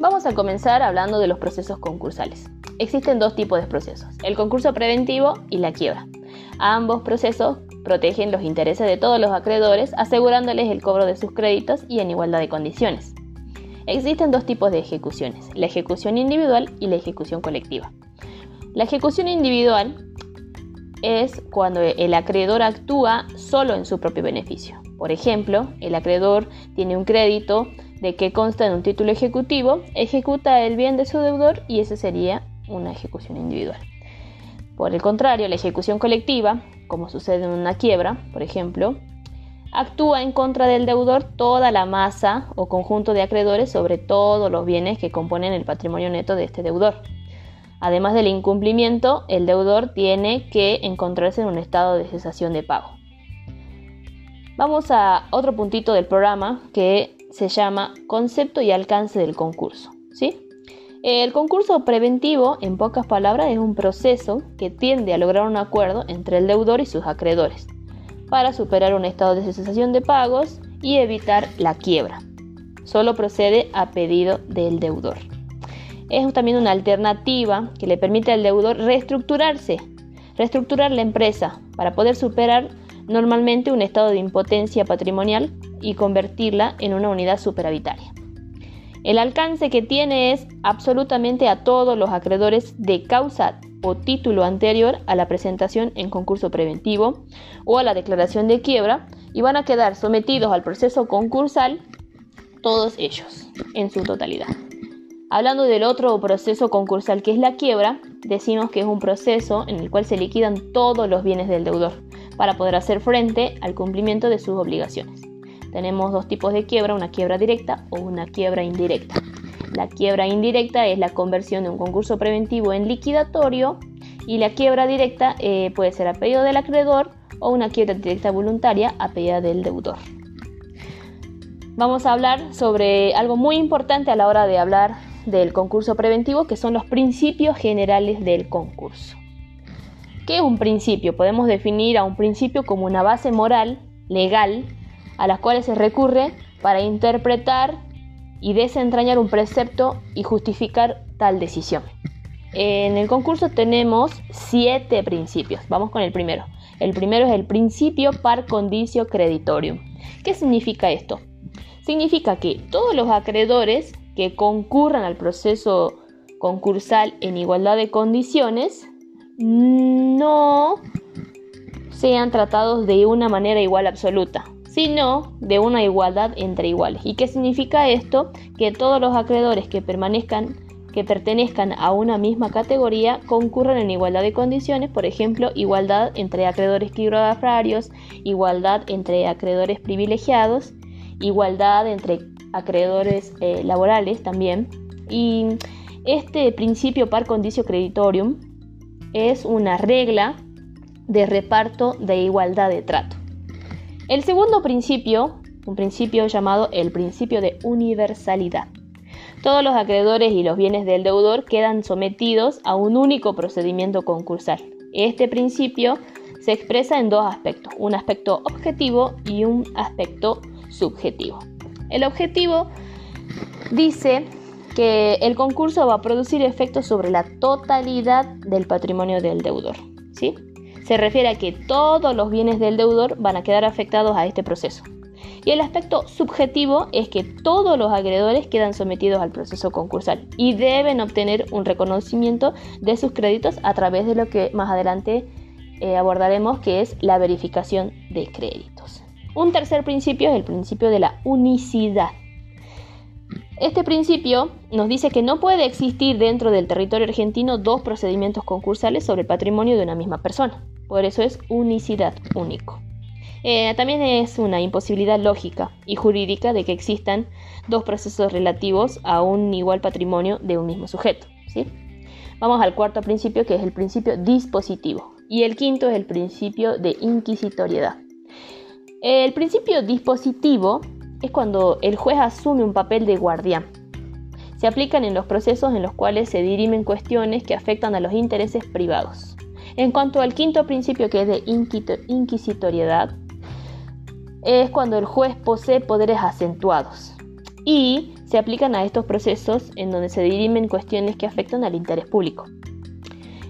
Vamos a comenzar hablando de los procesos concursales. Existen dos tipos de procesos, el concurso preventivo y la quiebra. Ambos procesos protegen los intereses de todos los acreedores, asegurándoles el cobro de sus créditos y en igualdad de condiciones. Existen dos tipos de ejecuciones, la ejecución individual y la ejecución colectiva. La ejecución individual es cuando el acreedor actúa solo en su propio beneficio. Por ejemplo, el acreedor tiene un crédito de que consta en un título ejecutivo, ejecuta el bien de su deudor y esa sería una ejecución individual. Por el contrario, la ejecución colectiva, como sucede en una quiebra, por ejemplo, actúa en contra del deudor toda la masa o conjunto de acreedores sobre todos los bienes que componen el patrimonio neto de este deudor. Además del incumplimiento, el deudor tiene que encontrarse en un estado de cesación de pago. Vamos a otro puntito del programa que se llama concepto y alcance del concurso. ¿sí? El concurso preventivo, en pocas palabras, es un proceso que tiende a lograr un acuerdo entre el deudor y sus acreedores para superar un estado de cesación de pagos y evitar la quiebra. Solo procede a pedido del deudor. Es también una alternativa que le permite al deudor reestructurarse, reestructurar la empresa para poder superar normalmente un estado de impotencia patrimonial y convertirla en una unidad superavitaria. El alcance que tiene es absolutamente a todos los acreedores de causa o título anterior a la presentación en concurso preventivo o a la declaración de quiebra y van a quedar sometidos al proceso concursal todos ellos en su totalidad. Hablando del otro proceso concursal que es la quiebra, decimos que es un proceso en el cual se liquidan todos los bienes del deudor para poder hacer frente al cumplimiento de sus obligaciones. Tenemos dos tipos de quiebra, una quiebra directa o una quiebra indirecta. La quiebra indirecta es la conversión de un concurso preventivo en liquidatorio y la quiebra directa eh, puede ser a pedido del acreedor o una quiebra directa voluntaria a pedido del deudor. Vamos a hablar sobre algo muy importante a la hora de hablar del concurso preventivo, que son los principios generales del concurso. ¿Qué es un principio? Podemos definir a un principio como una base moral, legal, a las cuales se recurre para interpretar y desentrañar un precepto y justificar tal decisión. En el concurso tenemos siete principios. Vamos con el primero. El primero es el principio par condicio creditorium. ¿Qué significa esto? Significa que todos los acreedores que concurran al proceso concursal en igualdad de condiciones no sean tratados de una manera igual absoluta, sino de una igualdad entre iguales. ¿Y qué significa esto? Que todos los acreedores que permanezcan que pertenezcan a una misma categoría concurran en igualdad de condiciones, por ejemplo, igualdad entre acreedores quirografarios, igualdad entre acreedores privilegiados, igualdad entre acreedores eh, laborales también. Y este principio par condicio creditorium es una regla de reparto de igualdad de trato. El segundo principio, un principio llamado el principio de universalidad. Todos los acreedores y los bienes del deudor quedan sometidos a un único procedimiento concursal. Este principio se expresa en dos aspectos, un aspecto objetivo y un aspecto subjetivo. El objetivo dice que el concurso va a producir efectos sobre la totalidad del patrimonio del deudor. ¿sí? Se refiere a que todos los bienes del deudor van a quedar afectados a este proceso. Y el aspecto subjetivo es que todos los acreedores quedan sometidos al proceso concursal y deben obtener un reconocimiento de sus créditos a través de lo que más adelante eh, abordaremos, que es la verificación de créditos. Un tercer principio es el principio de la unicidad. Este principio nos dice que no puede existir dentro del territorio argentino dos procedimientos concursales sobre el patrimonio de una misma persona. Por eso es unicidad único. Eh, también es una imposibilidad lógica y jurídica de que existan dos procesos relativos a un igual patrimonio de un mismo sujeto. ¿sí? Vamos al cuarto principio que es el principio dispositivo y el quinto es el principio de inquisitoriedad. El principio dispositivo es cuando el juez asume un papel de guardián. Se aplican en los procesos en los cuales se dirimen cuestiones que afectan a los intereses privados. En cuanto al quinto principio que es de inquisitoriedad, es cuando el juez posee poderes acentuados y se aplican a estos procesos en donde se dirimen cuestiones que afectan al interés público.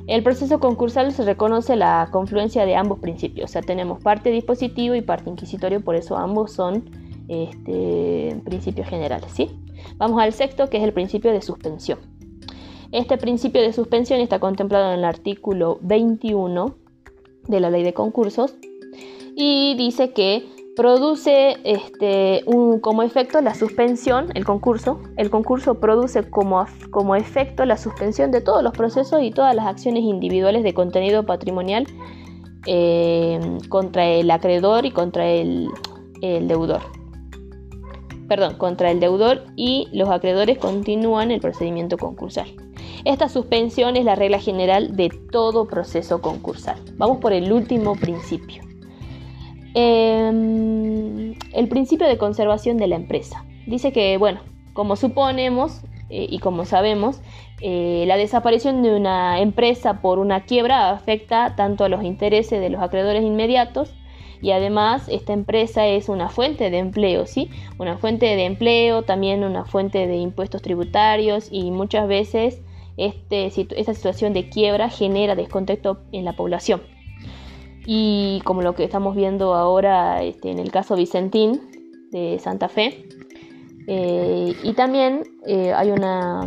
El proceso concursal se reconoce la confluencia de ambos principios, o sea, tenemos parte dispositivo y parte inquisitorio, por eso ambos son este, principios generales. ¿sí? Vamos al sexto, que es el principio de suspensión. Este principio de suspensión está contemplado en el artículo 21 de la ley de concursos y dice que produce este, como efecto la suspensión, el concurso. El concurso produce como, efecto la suspensión de todos los procesos y todas las acciones individuales de contenido patrimonial eh, contra el acreedor y contra el deudor. Perdón, contra el deudor y los acreedores continúan el procedimiento concursal. Esta suspensión es la regla general de todo proceso concursal. Vamos por el último principio. Em, el principio de conservación de la empresa. Dice que, bueno, como suponemos eh, y como sabemos, eh, la desaparición de una empresa por una quiebra afecta tanto a los intereses de los acreedores inmediatos y además esta empresa es una fuente de empleo, ¿sí? Una fuente de empleo, también una fuente de impuestos tributarios y muchas veces este, esta situación de quiebra genera descontexto en la población y como lo que estamos viendo ahora este, en el caso Vicentín de Santa Fe. Eh, y también eh, hay una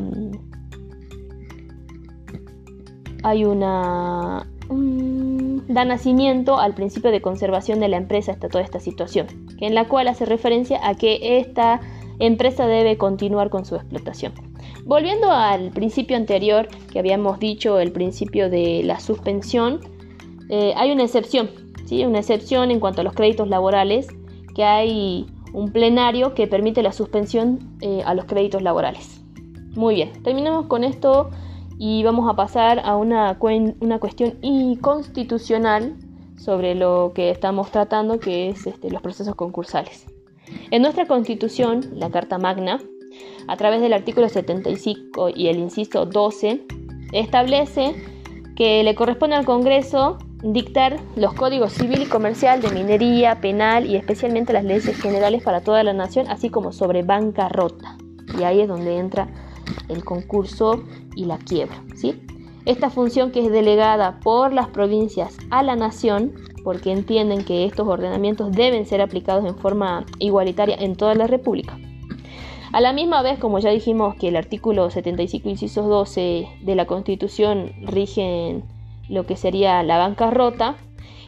hay una da nacimiento al principio de conservación de la empresa hasta toda esta situación, en la cual hace referencia a que esta empresa debe continuar con su explotación. Volviendo al principio anterior que habíamos dicho, el principio de la suspensión, eh, hay una excepción, ¿sí? una excepción en cuanto a los créditos laborales, que hay un plenario que permite la suspensión eh, a los créditos laborales. Muy bien, terminamos con esto y vamos a pasar a una, una cuestión inconstitucional sobre lo que estamos tratando, que es este, los procesos concursales. En nuestra constitución, la Carta Magna, a través del artículo 75 y el inciso 12, establece que le corresponde al Congreso dictar los códigos civil y comercial de minería, penal y especialmente las leyes generales para toda la nación, así como sobre bancarrota. Y ahí es donde entra el concurso y la quiebra. ¿sí? Esta función que es delegada por las provincias a la nación, porque entienden que estos ordenamientos deben ser aplicados en forma igualitaria en toda la República. A la misma vez, como ya dijimos que el artículo 75, incisos 12 de la Constitución rigen lo que sería la bancarrota.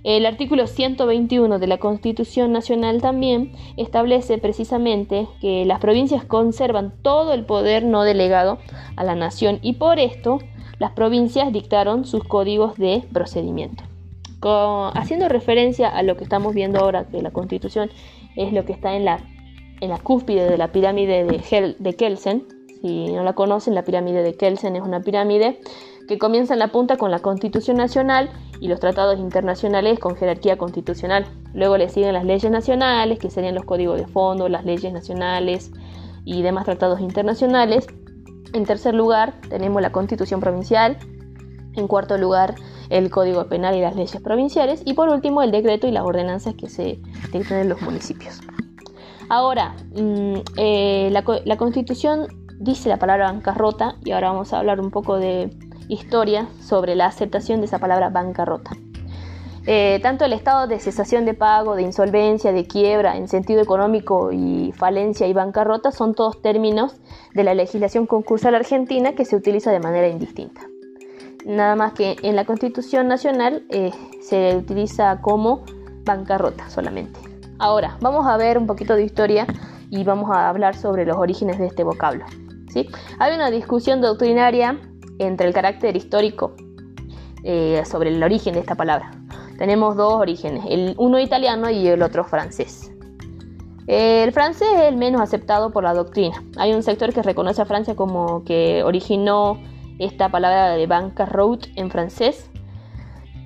El artículo 121 de la Constitución Nacional también establece precisamente que las provincias conservan todo el poder no delegado a la nación y por esto las provincias dictaron sus códigos de procedimiento. haciendo referencia a lo que estamos viendo ahora, que la Constitución es lo que está en la, en la cúspide de la pirámide de, de Kelsen, si no la conocen, la pirámide de Kelsen es una pirámide que comienza en la punta con la Constitución Nacional y los tratados internacionales con jerarquía constitucional. Luego le siguen las leyes nacionales, que serían los códigos de fondo, las leyes nacionales y demás tratados internacionales. En tercer lugar, tenemos la Constitución Provincial. En cuarto lugar, el Código Penal y las leyes provinciales. Y por último, el decreto y las ordenanzas que se dictan en los municipios. Ahora, mm, eh, la, la Constitución dice la palabra bancarrota y ahora vamos a hablar un poco de historia sobre la aceptación de esa palabra bancarrota. Eh, tanto el estado de cesación de pago, de insolvencia, de quiebra en sentido económico y falencia y bancarrota son todos términos de la legislación concursal argentina que se utiliza de manera indistinta. Nada más que en la Constitución Nacional eh, se utiliza como bancarrota solamente. Ahora, vamos a ver un poquito de historia y vamos a hablar sobre los orígenes de este vocablo. ¿sí? Hay una discusión doctrinaria entre el carácter histórico eh, sobre el origen de esta palabra. Tenemos dos orígenes, el uno italiano y el otro francés. El francés es el menos aceptado por la doctrina. Hay un sector que reconoce a Francia como que originó esta palabra de banqueroute en francés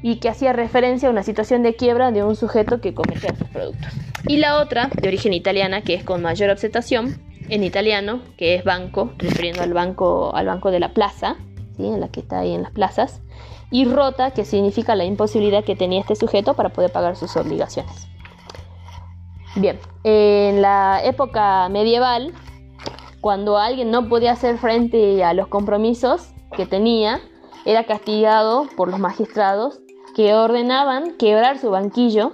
y que hacía referencia a una situación de quiebra de un sujeto que comercia sus productos. Y la otra, de origen italiana, que es con mayor aceptación en italiano, que es banco, refiriendo al banco, al banco de la plaza, en la que está ahí en las plazas, y rota, que significa la imposibilidad que tenía este sujeto para poder pagar sus obligaciones. Bien, en la época medieval, Cuando alguien no podía hacer frente a los compromisos que tenía, era castigado por los magistrados que ordenaban quebrar su banquillo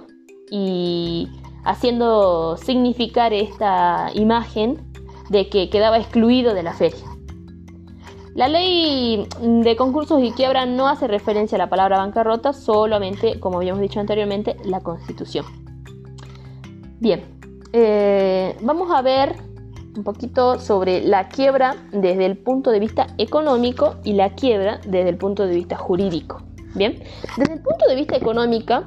y haciendo significar esta imagen de que quedaba excluido de la feria. La ley de concursos y quiebra no hace referencia a la palabra bancarrota, solamente, como habíamos dicho anteriormente, la constitución. Bien, eh, vamos a ver un poquito sobre la quiebra desde el punto de vista económico y la quiebra desde el punto de vista jurídico. Bien, desde el punto de vista económico,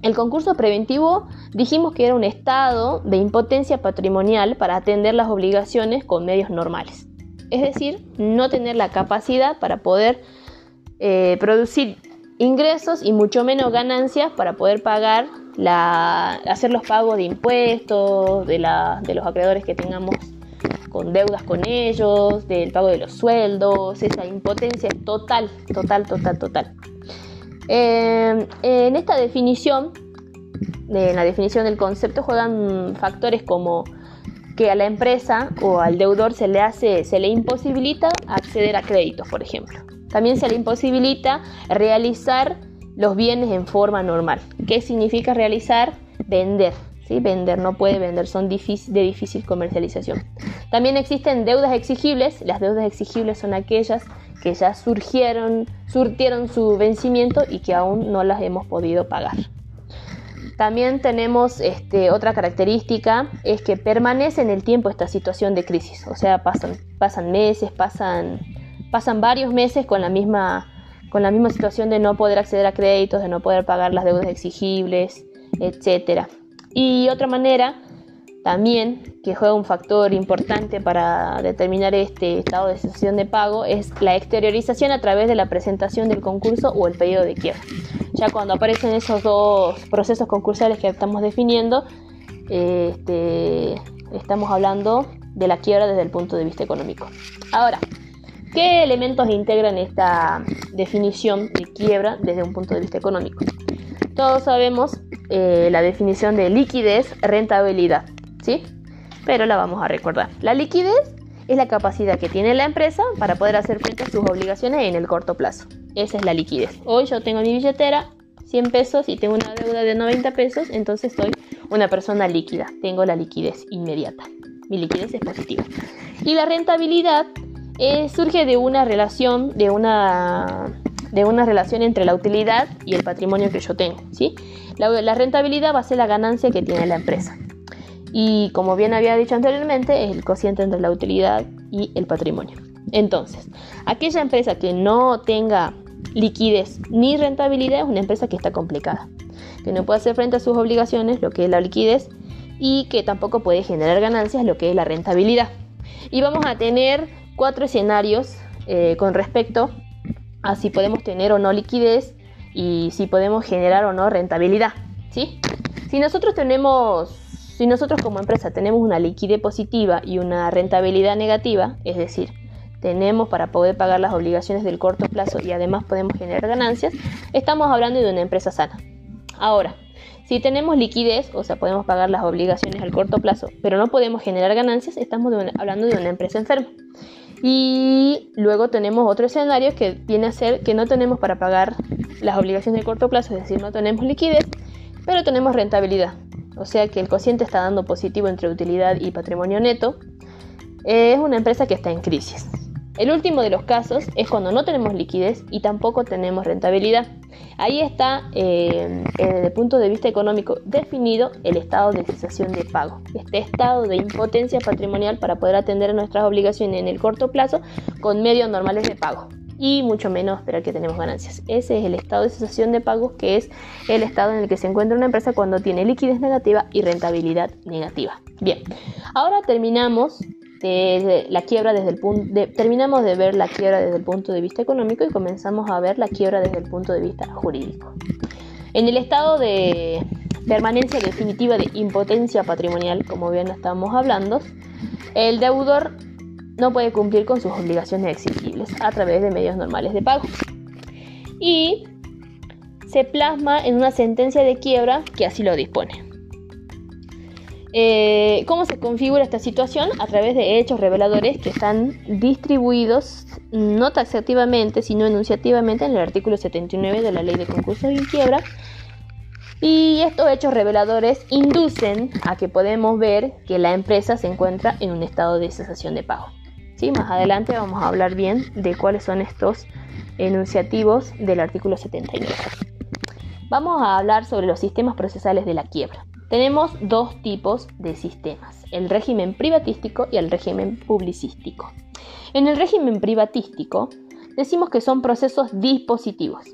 el concurso preventivo dijimos que era un estado de impotencia patrimonial para atender las obligaciones con medios normales. Es decir, no tener la capacidad para poder eh, producir ingresos y mucho menos ganancias para poder pagar la, hacer los pagos de impuestos, de, de los acreedores que tengamos con deudas con ellos, del pago de los sueldos, esa impotencia total, total, total, total. Eh, en esta definición, en la definición del concepto, juegan factores como que a la empresa o al deudor se le hace, se le imposibilita acceder a créditos, por ejemplo. También se le imposibilita realizar los bienes en forma normal. ¿Qué significa realizar? Vender. ¿sí? Vender no puede vender, son de difícil comercialización. También existen deudas exigibles. Las deudas exigibles son aquellas que ya surgieron, surtieron su vencimiento y que aún no las hemos podido pagar. También tenemos este, otra característica, es que permanece en el tiempo esta situación de crisis, o sea, pasan, pasan meses, pasan, pasan varios meses con la, misma, con la misma situación de no poder acceder a créditos, de no poder pagar las deudas exigibles, etc. Y otra manera también que juega un factor importante para determinar este estado de sesión de pago es la exteriorización a través de la presentación del concurso o el pedido de quiebra. Ya cuando aparecen esos dos procesos concursales que estamos definiendo, este, estamos hablando de la quiebra desde el punto de vista económico. Ahora, ¿qué elementos integran esta definición de quiebra desde un punto de vista económico? Todos sabemos eh, la definición de liquidez, rentabilidad. ¿sí? Pero la vamos a recordar. La liquidez es la capacidad que tiene la empresa para poder hacer frente a sus obligaciones en el corto plazo. Esa es la liquidez. Hoy yo tengo mi billetera 100 pesos y tengo una deuda de 90 pesos, entonces soy una persona líquida. Tengo la liquidez inmediata. Mi liquidez es positiva. Y la rentabilidad eh, surge de una relación, de una, de una relación entre la utilidad y el patrimonio que yo tengo. ¿sí? la rentabilidad va a ser la ganancia que tiene la empresa. Y como bien había dicho anteriormente, es el cociente entre la utilidad y el patrimonio. Entonces, aquella empresa que no tenga liquidez ni rentabilidad es una empresa que está complicada, que no puede hacer frente a sus obligaciones, lo que es la liquidez, y que tampoco puede generar ganancias, lo que es la rentabilidad. Y vamos a tener cuatro escenarios eh, con respecto a si podemos tener o no liquidez y si podemos generar o no rentabilidad. ¿sí? Si nosotros tenemos si nosotros como empresa tenemos una liquidez positiva y una rentabilidad negativa, es decir, tenemos para poder pagar las obligaciones del corto plazo y además podemos generar ganancias, estamos hablando de una empresa sana. Ahora, si tenemos liquidez, o sea, podemos pagar las obligaciones al corto plazo, pero no podemos generar ganancias, estamos hablando de una empresa enferma. Y luego tenemos otro escenario que viene a ser que no tenemos para pagar las obligaciones de corto plazo, es decir, no tenemos liquidez, pero tenemos rentabilidad o sea que el cociente está dando positivo entre utilidad y patrimonio neto, es una empresa que está en crisis. El último de los casos es cuando no tenemos liquidez y tampoco tenemos rentabilidad. Ahí está, eh, desde el punto de vista económico, definido el estado de cesación de pago. Este estado de impotencia patrimonial para poder atender nuestras obligaciones en el corto plazo con medios normales de pago y mucho menos esperar que tenemos ganancias. Ese es el estado de cesación de pagos, que es el estado en el que se encuentra una empresa cuando tiene liquidez negativa y rentabilidad negativa. Bien, ahora terminamos de la quiebra desde el punto terminamos de ver la quiebra desde el punto de vista económico y comenzamos a ver la quiebra desde el punto de vista jurídico. En el estado de permanencia definitiva de impotencia patrimonial, como bien estamos hablando, el deudor no puede cumplir con sus obligaciones exigibles a través de medios normales de pago. Y se plasma en una sentencia de quiebra que así lo dispone. Eh, ¿Cómo se configura esta situación? A través de hechos reveladores que están distribuidos no taxativamente, sino enunciativamente en el artículo 79 de la Ley de Concursos y Quiebra. Y estos hechos reveladores inducen a que podemos ver que la empresa se encuentra en un estado de cesación de pago. ¿Sí? Más adelante vamos a hablar bien de cuáles son estos enunciativos del artículo 79. Vamos a hablar sobre los sistemas procesales de la quiebra. Tenemos dos tipos de sistemas, el régimen privatístico y el régimen publicístico. En el régimen privatístico decimos que son procesos dispositivos,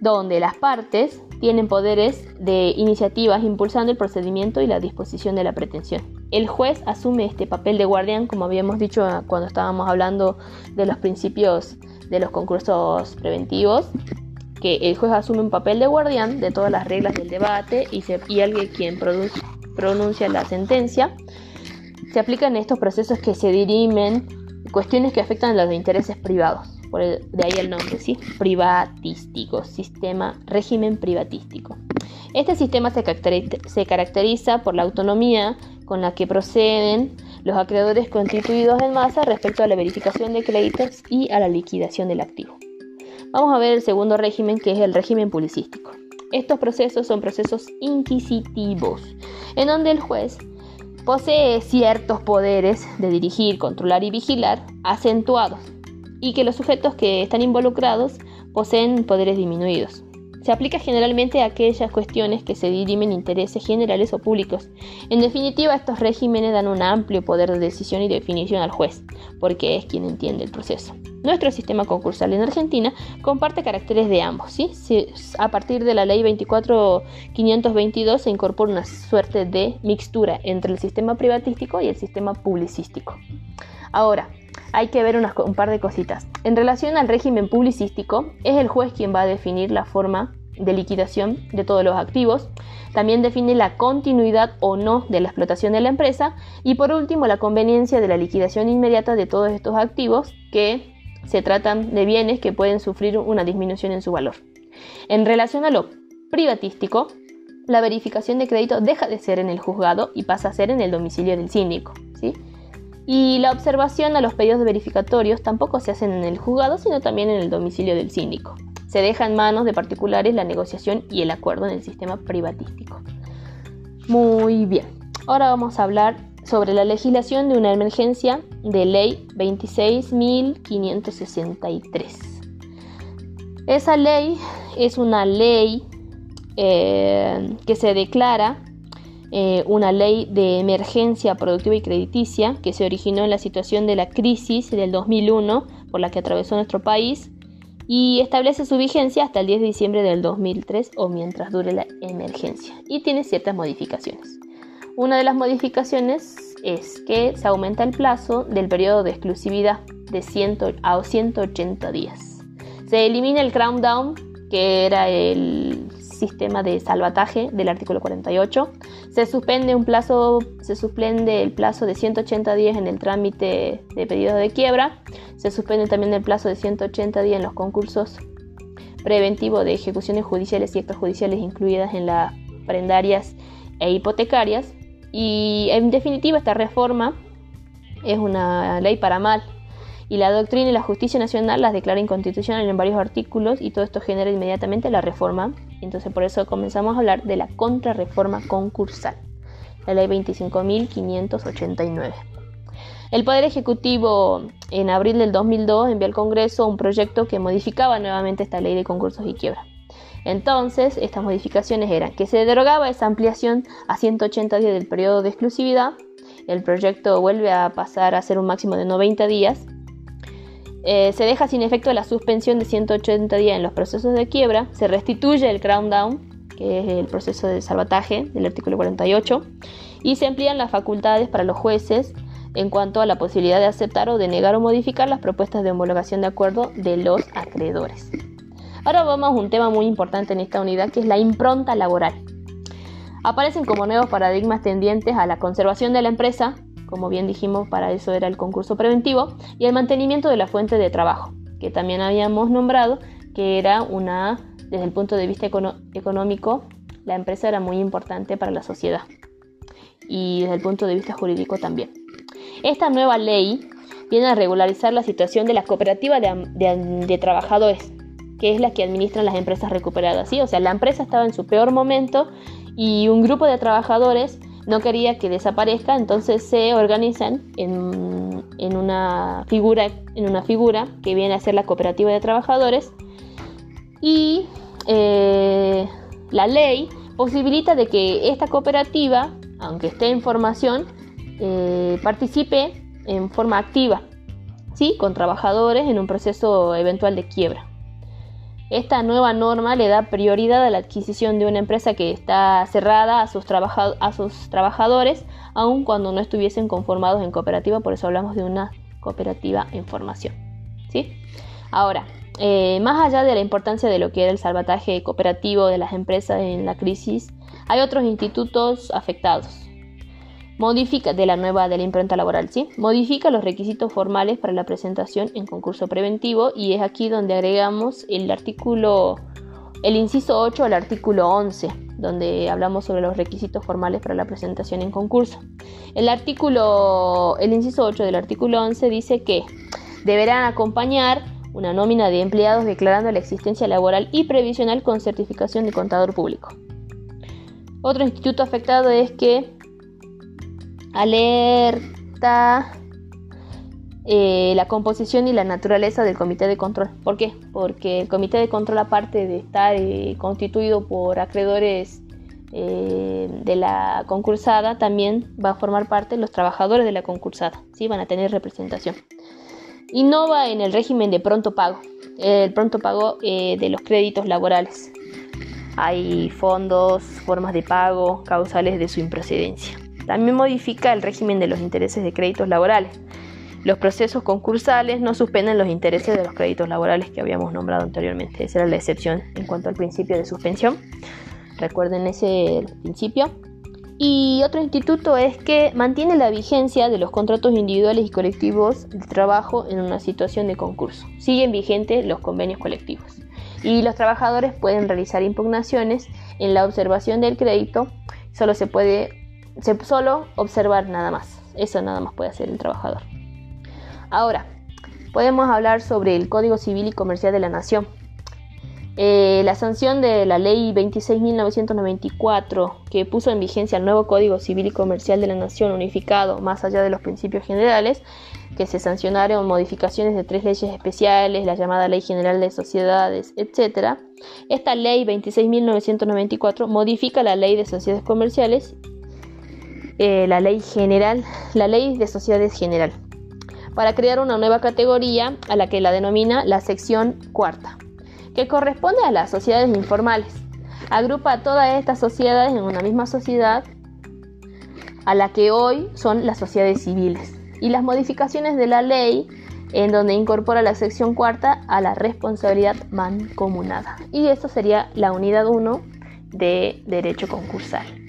donde las partes tienen poderes de iniciativas impulsando el procedimiento y la disposición de la pretensión. El juez asume este papel de guardián, como habíamos dicho cuando estábamos hablando de los principios de los concursos preventivos, que el juez asume un papel de guardián de todas las reglas del debate y, se, y alguien quien pronuncia la sentencia. Se aplican estos procesos que se dirimen cuestiones que afectan a los intereses privados. Por de ahí el nombre, ¿sí? Privatístico, sistema, régimen privatístico. Este sistema se se caracteriza por la autonomía con la que proceden los acreedores constituidos en masa respecto a la verificación de créditos y a la liquidación del activo. Vamos a ver el segundo régimen, que es el régimen publicístico. Estos procesos son procesos inquisitivos, en donde el juez posee ciertos poderes de dirigir, controlar y vigilar acentuados, y que los sujetos que están involucrados poseen poderes disminuidos. Se aplica generalmente a aquellas cuestiones que se dirimen intereses generales o públicos. En definitiva, estos regímenes dan un amplio poder de decisión y definición al juez, porque es quien entiende el proceso. Nuestro sistema concursal en Argentina comparte caracteres de ambos. ¿sí? A partir de la ley 24522 se incorpora una suerte de mixtura entre el sistema privatístico y el sistema publicístico. Ahora, hay que ver un par de cositas. En relación al régimen publicístico, es el juez quien va a definir la forma de liquidación de todos los activos. También define la continuidad o no de la explotación de la empresa. Y por último, la conveniencia de la liquidación inmediata de todos estos activos que se tratan de bienes que pueden sufrir una disminución en su valor. En relación a lo privatístico, la verificación de crédito deja de ser en el juzgado y pasa a ser en el domicilio del síndico. ¿sí? Y la observación a los pedidos verificatorios tampoco se hacen en el juzgado, sino también en el domicilio del síndico. Se deja en manos de particulares la negociación y el acuerdo en el sistema privatístico. Muy bien, ahora vamos a hablar sobre la legislación de una emergencia de ley 26.563. Esa ley es una ley eh, que se declara eh, una ley de emergencia productiva y crediticia que se originó en la situación de la crisis del 2001 por la que atravesó nuestro país y establece su vigencia hasta el 10 de diciembre del 2003 o mientras dure la emergencia y tiene ciertas modificaciones. Una de las modificaciones es que se aumenta el plazo del periodo de exclusividad de 100 a 180 días. Se elimina el crown down, que era el sistema de salvataje del artículo 48. Se suspende un plazo, se suspende el plazo de 180 días en el trámite de pedido de quiebra. Se suspende también el plazo de 180 días en los concursos preventivos de ejecuciones judiciales y extrajudiciales incluidas en las prendarias e hipotecarias. Y en definitiva esta reforma es una ley para mal y la doctrina y la justicia nacional las declara inconstitucionales en varios artículos y todo esto genera inmediatamente la reforma. Entonces por eso comenzamos a hablar de la contrarreforma concursal, la ley 25.589. El Poder Ejecutivo en abril del 2002 envió al Congreso un proyecto que modificaba nuevamente esta ley de concursos y quiebra. Entonces, estas modificaciones eran que se derogaba esa ampliación a 180 días del periodo de exclusividad, el proyecto vuelve a pasar a ser un máximo de 90 días, eh, se deja sin efecto la suspensión de 180 días en los procesos de quiebra, se restituye el crown down, que es el proceso de salvataje del artículo 48, y se amplían las facultades para los jueces en cuanto a la posibilidad de aceptar o de negar o modificar las propuestas de homologación de acuerdo de los acreedores. Ahora vamos a un tema muy importante en esta unidad que es la impronta laboral. Aparecen como nuevos paradigmas tendientes a la conservación de la empresa, como bien dijimos, para eso era el concurso preventivo, y el mantenimiento de la fuente de trabajo, que también habíamos nombrado que era una, desde el punto de vista económico, la empresa era muy importante para la sociedad. y desde el punto de vista jurídico también. Esta nueva ley viene a regularizar la situación de la cooperativa de, trabajadores, que es la que administran las empresas recuperadas. ¿sí? O sea, la empresa estaba en su peor momento y un grupo de trabajadores no quería que desaparezca, entonces se organizan en, una, figura, en una figura que viene a ser la cooperativa de trabajadores y eh, la ley posibilita de que esta cooperativa, aunque esté en formación, eh, participe en forma activa, ¿sí? con trabajadores en un proceso eventual de quiebra. Esta nueva norma le da prioridad a la adquisición de una empresa que está cerrada a sus, a sus trabajadores, aun cuando no estuviesen conformados en cooperativa, por eso hablamos de una cooperativa en formación. ¿sí? Ahora, eh, más allá de la importancia de lo que era el salvataje cooperativo de las empresas en la crisis, hay otros institutos afectados modifica de la nueva de la imprenta laboral, ¿sí? Modifica los requisitos formales para la presentación en concurso preventivo y es aquí donde agregamos el artículo el inciso 8 al artículo 11, donde hablamos sobre los requisitos formales para la presentación en concurso. El artículo el inciso 8 del artículo 11 dice que deberán acompañar una nómina de empleados declarando la existencia laboral y previsional con certificación de contador público. Otro instituto afectado es que alerta eh, la composición y la naturaleza del comité de control. ¿Por qué? Porque el comité de control, aparte de estar eh, constituido por acreedores eh, de la concursada, también va a formar parte los trabajadores de la concursada, ¿sí? van a tener representación. Innova en el régimen de pronto pago, el pronto pago de los créditos laborales. Hay fondos, formas de pago, causales de su improcedencia. También modifica el régimen de los intereses de créditos laborales. Los procesos concursales no suspenden los intereses de los créditos laborales que habíamos nombrado anteriormente. Esa era la excepción en cuanto al principio de suspensión. Recuerden ese principio. Y otro instituto es que mantiene la vigencia de los contratos individuales y colectivos de trabajo en una situación de concurso. Siguen vigentes los convenios colectivos. Y los trabajadores pueden realizar impugnaciones en la observación del crédito. Solo se puede solo observar nada más. Eso nada más puede hacer el trabajador. Ahora, podemos hablar sobre el Código Civil y Comercial de la Nación. Eh, la sanción de la Ley 26.994, que puso en vigencia el nuevo Código Civil y Comercial de la Nación unificado, más allá de los principios generales, que se sancionaron modificaciones de tres leyes especiales, la llamada Ley General de Sociedades, etc. Esta Ley 26.994 modifica la Ley de Sociedades Comerciales eh, la ley general, la ley de sociedades general, para crear una nueva categoría a la que la denomina la sección cuarta, que corresponde a las sociedades informales. Agrupa a todas estas sociedades en una misma sociedad a la que hoy son las sociedades civiles. Y las modificaciones de la ley en donde incorpora la sección cuarta a la responsabilidad mancomunada. Y esto sería la unidad 1 de derecho concursal.